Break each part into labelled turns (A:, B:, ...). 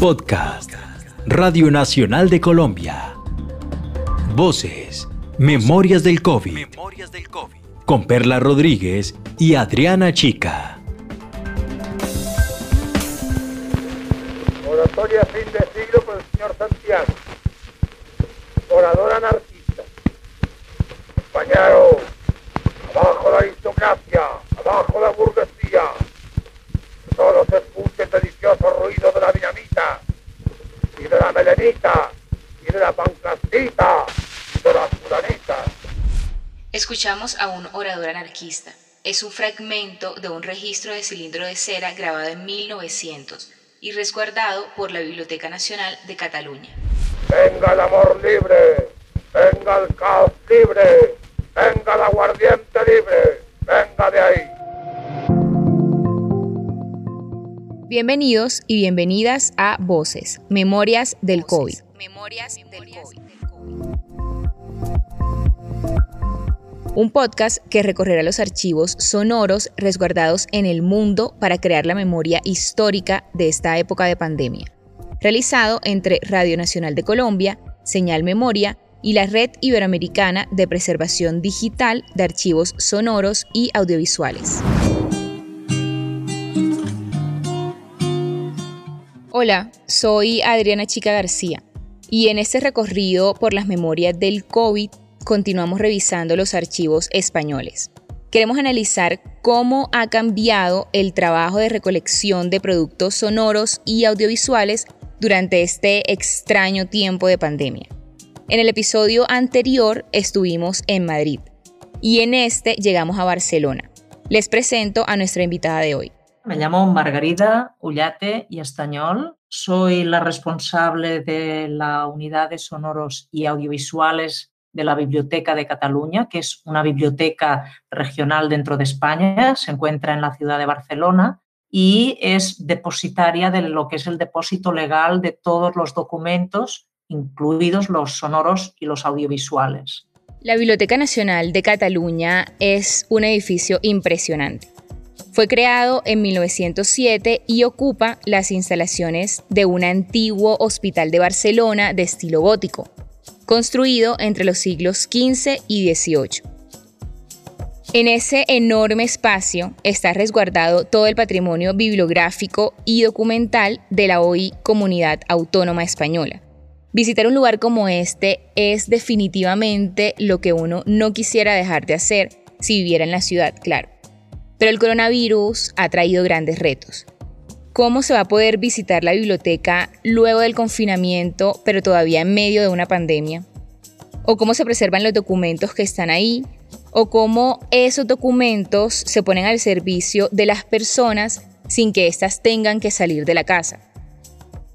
A: Podcast. Radio Nacional de Colombia. Voces. Memorias del COVID. Memorias del COVID. Con Perla Rodríguez y Adriana Chica.
B: Oratoria fin de siglo por el señor Santiago. Orador anarquista. Y la melenita, y de la pancastita, y de la fulanita.
C: Escuchamos a un orador anarquista. Es un fragmento de un registro de cilindro de cera grabado en 1900 y resguardado por la Biblioteca Nacional de Cataluña.
B: Venga el amor libre, venga el caos libre, venga el aguardiente libre, venga de ahí.
C: Bienvenidos y bienvenidas a Voces, Memorias del COVID. Memorias del COVID. Un podcast que recorrerá los archivos sonoros resguardados en el mundo para crear la memoria histórica de esta época de pandemia. Realizado entre Radio Nacional de Colombia, Señal Memoria y la Red Iberoamericana de Preservación Digital de Archivos Sonoros y Audiovisuales. Hola, soy Adriana Chica García y en este recorrido por las memorias del COVID continuamos revisando los archivos españoles. Queremos analizar cómo ha cambiado el trabajo de recolección de productos sonoros y audiovisuales durante este extraño tiempo de pandemia. En el episodio anterior estuvimos en Madrid y en este llegamos a Barcelona. Les presento a nuestra invitada de hoy.
D: Me llamo Margarida Ullate y Estañol. Soy la responsable de la unidad de sonoros y audiovisuales de la Biblioteca de Cataluña, que es una biblioteca regional dentro de España. Se encuentra en la ciudad de Barcelona y es depositaria de lo que es el depósito legal de todos los documentos, incluidos los sonoros y los audiovisuales.
C: La Biblioteca Nacional de Cataluña es un edificio impresionante. Fue creado en 1907 y ocupa las instalaciones de un antiguo hospital de Barcelona de estilo gótico, construido entre los siglos XV y XVIII. En ese enorme espacio está resguardado todo el patrimonio bibliográfico y documental de la hoy Comunidad Autónoma Española. Visitar un lugar como este es definitivamente lo que uno no quisiera dejar de hacer si viviera en la ciudad, claro. Pero el coronavirus ha traído grandes retos. ¿Cómo se va a poder visitar la biblioteca luego del confinamiento, pero todavía en medio de una pandemia? ¿O cómo se preservan los documentos que están ahí? ¿O cómo esos documentos se ponen al servicio de las personas sin que éstas tengan que salir de la casa?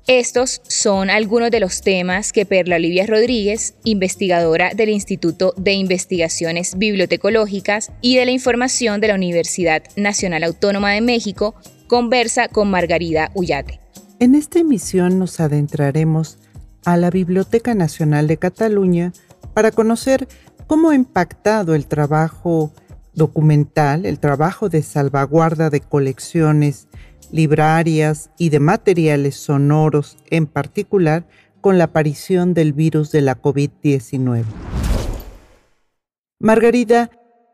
C: Estos son algunos de los temas que Perla Olivia Rodríguez, investigadora del Instituto de Investigaciones Bibliotecológicas y de la Información de la Universidad Nacional Autónoma de México, conversa con Margarida Ullate.
E: En esta emisión nos adentraremos a la Biblioteca Nacional de Cataluña para conocer cómo ha impactado el trabajo documental, el trabajo de salvaguarda de colecciones librarias y de materiales sonoros en particular con la aparición del virus de la COVID-19. Margarida,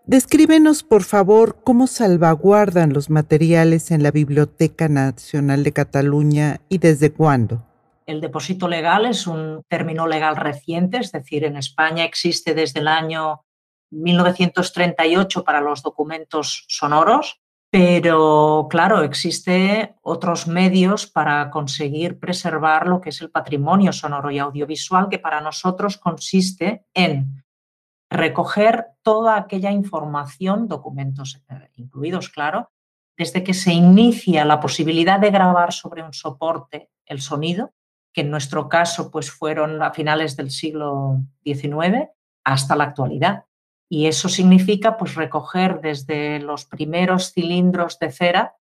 E: descríbenos por favor cómo salvaguardan los materiales en la Biblioteca Nacional de Cataluña y desde cuándo.
D: El depósito legal es un término legal reciente, es decir, en España existe desde el año 1938 para los documentos sonoros pero claro, existe otros medios para conseguir preservar lo que es el patrimonio sonoro y audiovisual, que para nosotros consiste en recoger toda aquella información, documentos eh, incluidos, claro, desde que se inicia la posibilidad de grabar sobre un soporte el sonido, que en nuestro caso pues fueron a finales del siglo XIX, hasta la actualidad. Y eso significa pues, recoger desde los primeros cilindros de cera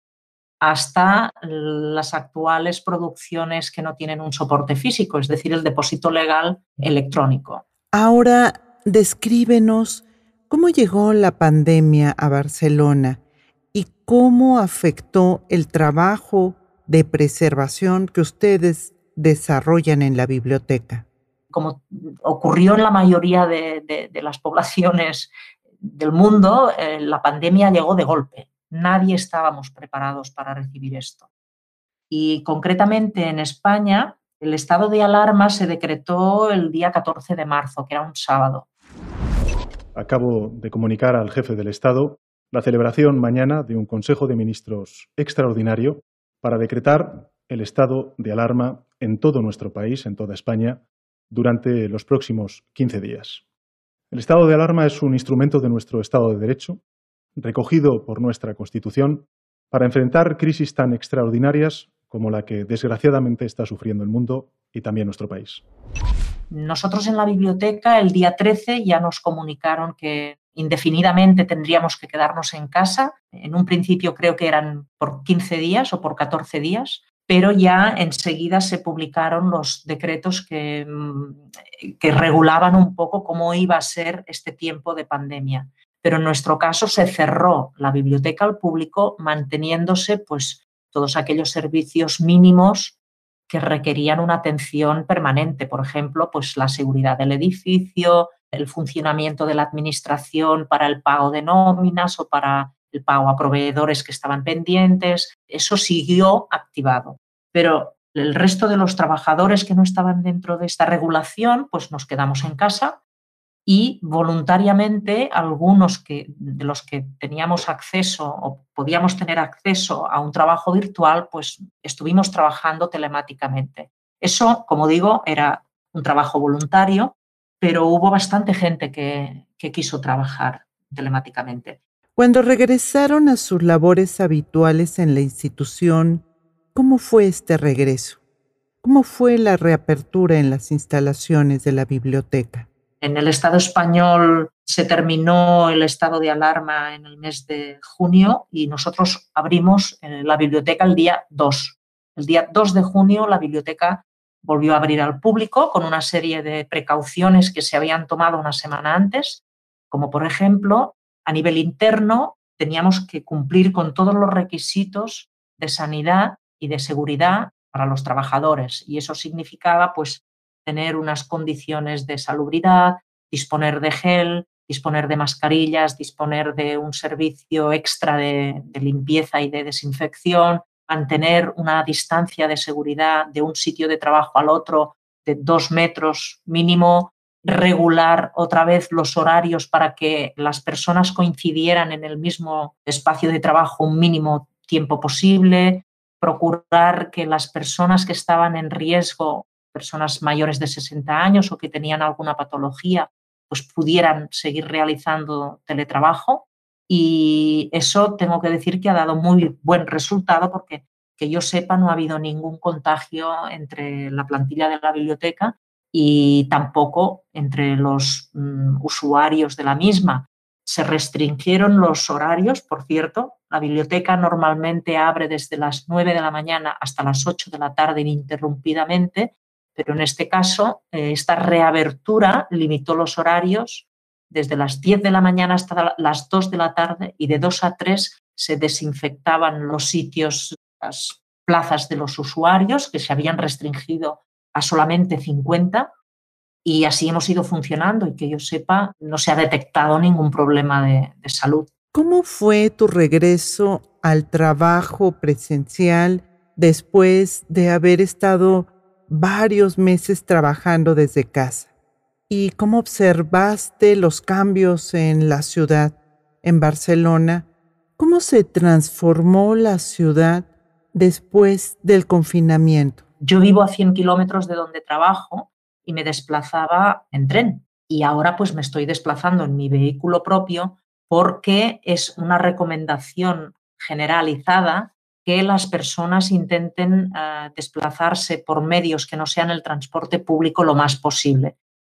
D: hasta las actuales producciones que no tienen un soporte físico, es decir, el depósito legal electrónico.
E: Ahora, descríbenos cómo llegó la pandemia a Barcelona y cómo afectó el trabajo de preservación que ustedes desarrollan en la biblioteca?
D: Como ocurrió en la mayoría de, las poblaciones del mundo, eh, la pandemia llegó de golpe. Nadie estábamos preparados para recibir esto. Y concretamente en España, el estado de alarma se decretó el día 14 de marzo, que era un sábado.
F: Acabo de comunicar al jefe del Estado la celebración mañana de un Consejo de Ministros extraordinario para decretar el estado de alarma en todo nuestro país, en toda España, durante los próximos 15 días. El estado de alarma es un instrumento de nuestro Estado de Derecho, recogido por nuestra Constitución, para enfrentar crisis tan extraordinarias como la que desgraciadamente está sufriendo el mundo y también nuestro país.
D: Nosotros en la biblioteca el día 13 ya nos comunicaron que indefinidamente tendríamos que quedarnos en casa. En un principio creo que eran por 15 días o por 14 días, pero ya enseguida se publicaron los decretos que, mm, que regulaban un poco cómo iba a ser este tiempo de pandemia. Pero en nuestro caso se cerró la biblioteca al público manteniéndose pues todos aquellos servicios mínimos que requerían una atención permanente, por ejemplo, pues la seguridad del edificio, el funcionamiento de la administración para el pago de nóminas o para el pago a proveedores que estaban pendientes, eso siguió activado. Pero el resto de los trabajadores que no estaban dentro de esta regulación, pues nos quedamos en casa y voluntariamente algunos que, de los que teníamos acceso o podíamos tener acceso a un trabajo virtual, pues estuvimos trabajando telemáticamente. Eso, como digo, era un trabajo voluntario, pero hubo bastante gente que, que quiso trabajar telemáticamente.
E: Cuando regresaron a sus labores habituales en la institución, ¿cómo fue este regreso? ¿Cómo fue la reapertura en las instalaciones de la biblioteca?
D: En el Estado español se terminó el estado de alarma en el mes de junio y nosotros abrimos eh, la biblioteca el día 2. El día 2 de junio la biblioteca volvió a abrir al público con una serie de precauciones que se habían tomado una semana antes, como por ejemplo, a nivel interno teníamos que cumplir con todos los requisitos de sanidad y de seguridad para los trabajadores. Y eso significaba pues tener unas condiciones de salubridad, disponer de gel, disponer de mascarillas, disponer de un servicio extra de, limpieza y de desinfección, mantener una distancia de seguridad de un sitio de trabajo al otro de dos metros mínimo, regular otra vez los horarios para que las personas coincidieran en el mismo espacio de trabajo un mínimo tiempo posible, procurar que las personas que estaban en riesgo personas mayores de 60 años o que tenían alguna patología, pues pudieran seguir realizando teletrabajo. Y eso tengo que decir que ha dado muy buen resultado porque que yo sepa no ha habido ningún contagio entre la plantilla de la biblioteca y tampoco entre los mm, usuarios de la misma. Se restringieron los horarios, por cierto. La biblioteca normalmente abre desde las 9 de la mañana hasta las 8 de la tarde ininterrumpidamente pero en este caso, eh, esta reabertura limitó los horarios desde las 10 de la mañana hasta las 2 de la tarde y de 2 a 3 se desinfectaban los sitios, las plazas de los usuarios que se habían restringido a solamente 50 y así hemos ido funcionando y que yo sepa no se ha detectado ningún problema de, de salud.
E: ¿Cómo fue tu regreso al trabajo presencial después de haber estado varios meses trabajando desde casa. ¿Y cómo observaste los cambios en la ciudad, en Barcelona? ¿Cómo se transformó la ciudad después del confinamiento?
D: Yo vivo a 100 kilómetros de donde trabajo y me desplazaba en tren. Y ahora pues me estoy desplazando en mi vehículo propio porque es una recomendación generalizada que las personas intenten eh, desplazarse por medios que no sean el transporte público lo más posible.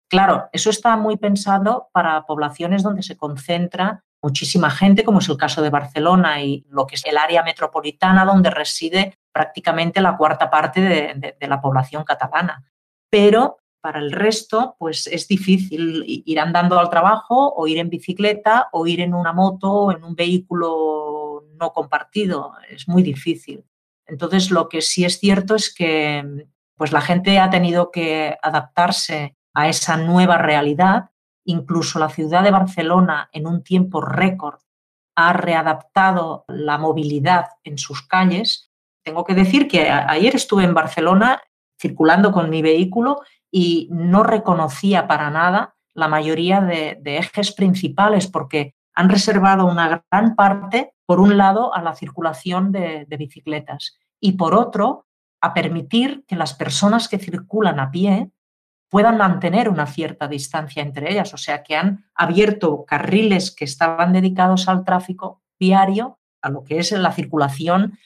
D: Claro, eso está muy pensado para poblaciones donde se concentra muchísima gente, como es el caso de Barcelona y lo que es el área metropolitana donde reside prácticamente la cuarta parte de, la población catalana. Pero para el resto, pues es difícil ir andando al trabajo o ir en bicicleta o ir en una moto o en un vehículo no compartido, es muy difícil. Entonces, lo que sí es cierto es que pues la gente ha tenido que adaptarse a esa nueva realidad. Incluso la ciudad de Barcelona, en un tiempo récord, ha readaptado la movilidad en sus calles. Tengo que decir que ayer estuve en Barcelona circulando con mi vehículo y no reconocía para nada la mayoría de, ejes principales porque han reservado una gran parte, por un lado, a la circulación de bicicletas y por otro, a permitir que las personas que circulan a pie puedan mantener una cierta distancia entre ellas, o sea que han abierto carriles que estaban dedicados al tráfico diario, a lo que es la circulación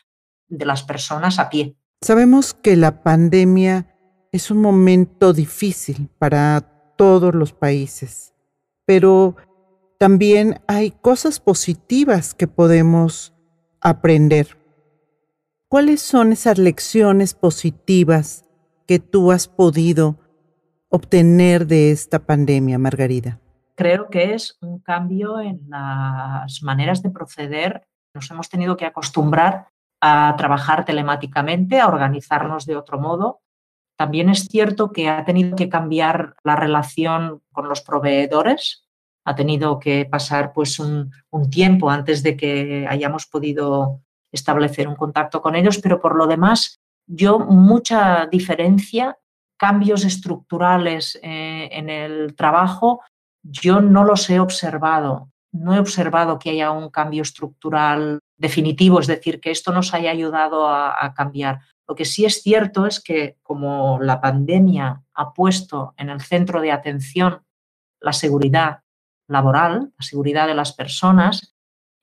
D: de las personas a pie.
E: Sabemos que la pandemia es un momento difícil para todos los países, pero también hay cosas positivas que podemos aprender. ¿Cuáles son esas lecciones positivas que tú has podido obtener de esta pandemia, Margarida?
D: Creo que es un cambio en las maneras de proceder. Nos hemos tenido que acostumbrar a trabajar telemáticamente, a organizarnos de otro modo. También es cierto que ha tenido que cambiar la relación con los proveedores. Ha tenido que pasar pues un, tiempo antes de que hayamos podido establecer un contacto con ellos, pero por lo demás, yo mucha diferencia, cambios estructurales eh, en el trabajo, yo no los he observado. No he observado que haya un cambio estructural definitivo, es decir, que esto nos haya ayudado a cambiar. Lo que sí es cierto es que como la pandemia ha puesto en el centro de atención la seguridad laboral, la seguridad de las personas,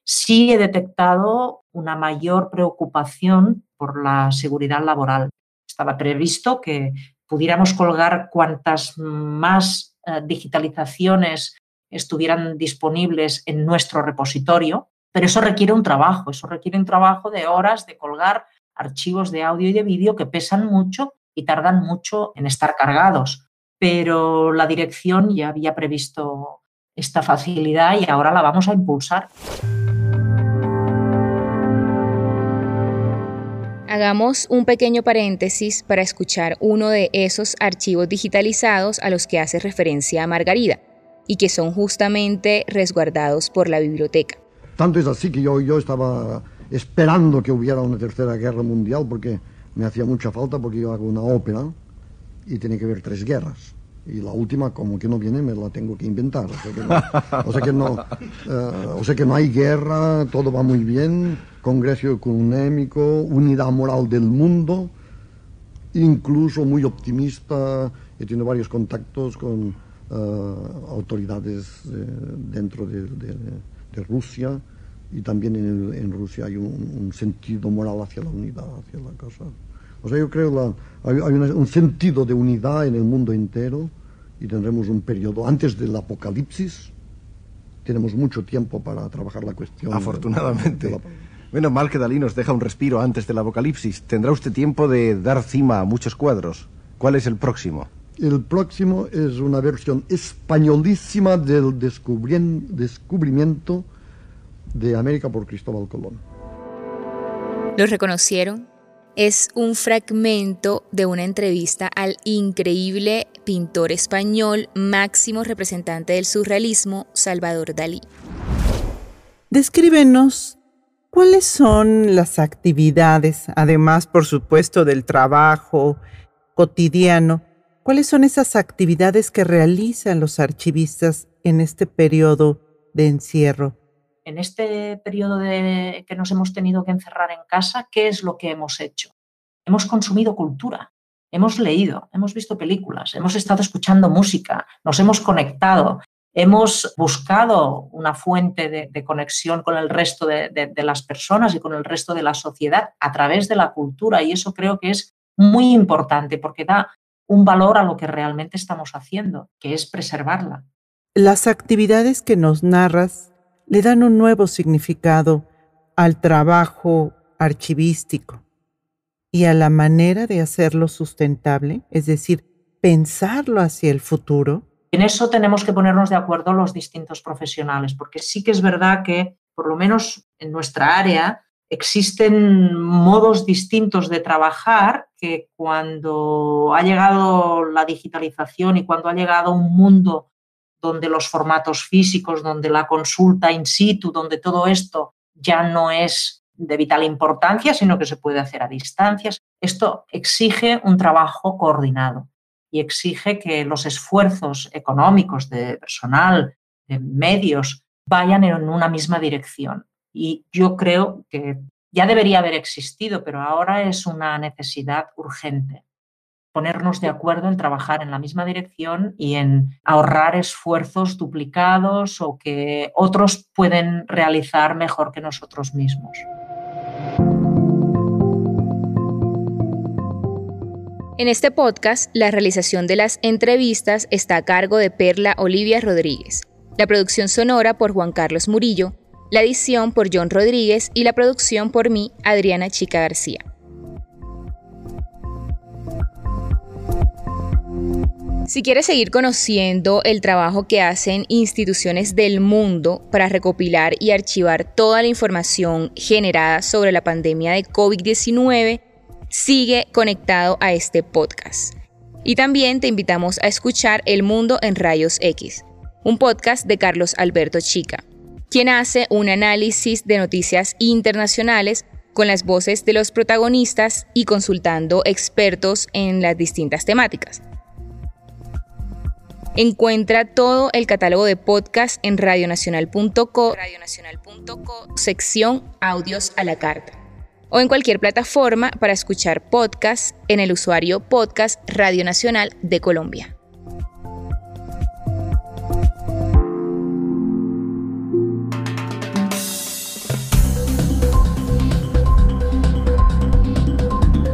D: sí he detectado una mayor preocupación por la seguridad laboral. Estaba previsto que pudiéramos colgar cuantas más eh, digitalizaciones estuvieran disponibles en nuestro repositorio, pero eso requiere un trabajo, eso requiere un trabajo de horas de colgar archivos de audio y de vídeo que pesan mucho y tardan mucho en estar cargados. Pero la dirección ya había previsto esta facilidad y ahora la vamos a impulsar.
C: Hagamos un pequeño paréntesis para escuchar uno de esos archivos digitalizados a los que hace referencia Margarida y que son justamente resguardados por la biblioteca.
G: Tanto es así que yo, yo estaba esperando que hubiera una tercera guerra mundial porque me hacía mucha falta porque yo hago una ópera y tiene que haber tres guerras. Y la última, como que no viene, me la tengo que inventar. O sea que no, o sea que no, eh, o sea que no hay guerra, todo va muy bien Congreso Económico, Unidad Moral del Mundo, incluso muy optimista, he tenido varios contactos con eh, autoridades eh, dentro de, Rusia y también en, Rusia hay un, sentido moral hacia la unidad, hacia la cosa. O sea, yo creo que hay, un sentido de unidad en el mundo entero y tendremos un periodo antes del apocalipsis. Tenemos mucho tiempo para trabajar la cuestión.
H: Afortunadamente. Menos mal que Dalí nos deja un respiro antes del apocalipsis. Tendrá usted tiempo de dar cima a muchos cuadros. ¿Cuál es el próximo?
G: El próximo es una versión españolísima del descubrimiento de América por Cristóbal Colón.
C: ¿Lo reconocieron? Es un fragmento de una entrevista al increíble pintor español, máximo representante del surrealismo, Salvador Dalí.
E: Descríbenos ¿Cuáles son las actividades, además, por supuesto, del trabajo cotidiano? ¿Cuáles son esas actividades que realizan los archivistas en este periodo de encierro?
D: En este periodo de que nos hemos tenido que encerrar en casa, ¿qué es lo que hemos hecho? Hemos consumido cultura, hemos leído, hemos visto películas, hemos estado escuchando música, nos hemos conectado, hemos buscado una fuente de, conexión con el resto de, las personas y con el resto de la sociedad a través de la cultura y eso creo que es muy importante porque da un valor a lo que realmente estamos haciendo, que es preservarla.
E: Las actividades que nos narras le dan un nuevo significado al trabajo archivístico y a la manera de hacerlo sustentable, es decir, pensarlo hacia el futuro
D: en eso tenemos que ponernos de acuerdo los distintos profesionales, porque sí que es verdad que, por lo menos en nuestra área, existen modos distintos de trabajar que cuando ha llegado la digitalización y cuando ha llegado un mundo donde los formatos físicos, donde la consulta in situ, donde todo esto ya no es de vital importancia, sino que se puede hacer a distancias, esto exige un trabajo coordinado y exige que los esfuerzos económicos de personal, de medios, vayan en una misma dirección. Y yo creo que ya debería haber existido, pero ahora es una necesidad urgente. Ponernos de acuerdo en trabajar en la misma dirección y en ahorrar esfuerzos duplicados o que otros pueden realizar mejor que nosotros mismos.
C: En este podcast, la realización de las entrevistas está a cargo de Perla Olivia Rodríguez, la producción sonora por Juan Carlos Murillo la edición por John Rodríguez y la producción por mí, Adriana Chica García. Si quieres seguir conociendo el trabajo que hacen instituciones del mundo para recopilar y archivar toda la información generada sobre la pandemia de COVID-19, sigue conectado a este podcast. Y también te invitamos a escuchar El Mundo en Rayos X, un podcast de Carlos Alberto Chica quien hace un análisis de noticias internacionales con las voces de los protagonistas y consultando expertos en las distintas temáticas. Encuentra todo el catálogo de podcast en radionacional.co, sección Audios a la carta, o en cualquier plataforma para escuchar podcast en el usuario Podcast Radio Nacional de Colombia.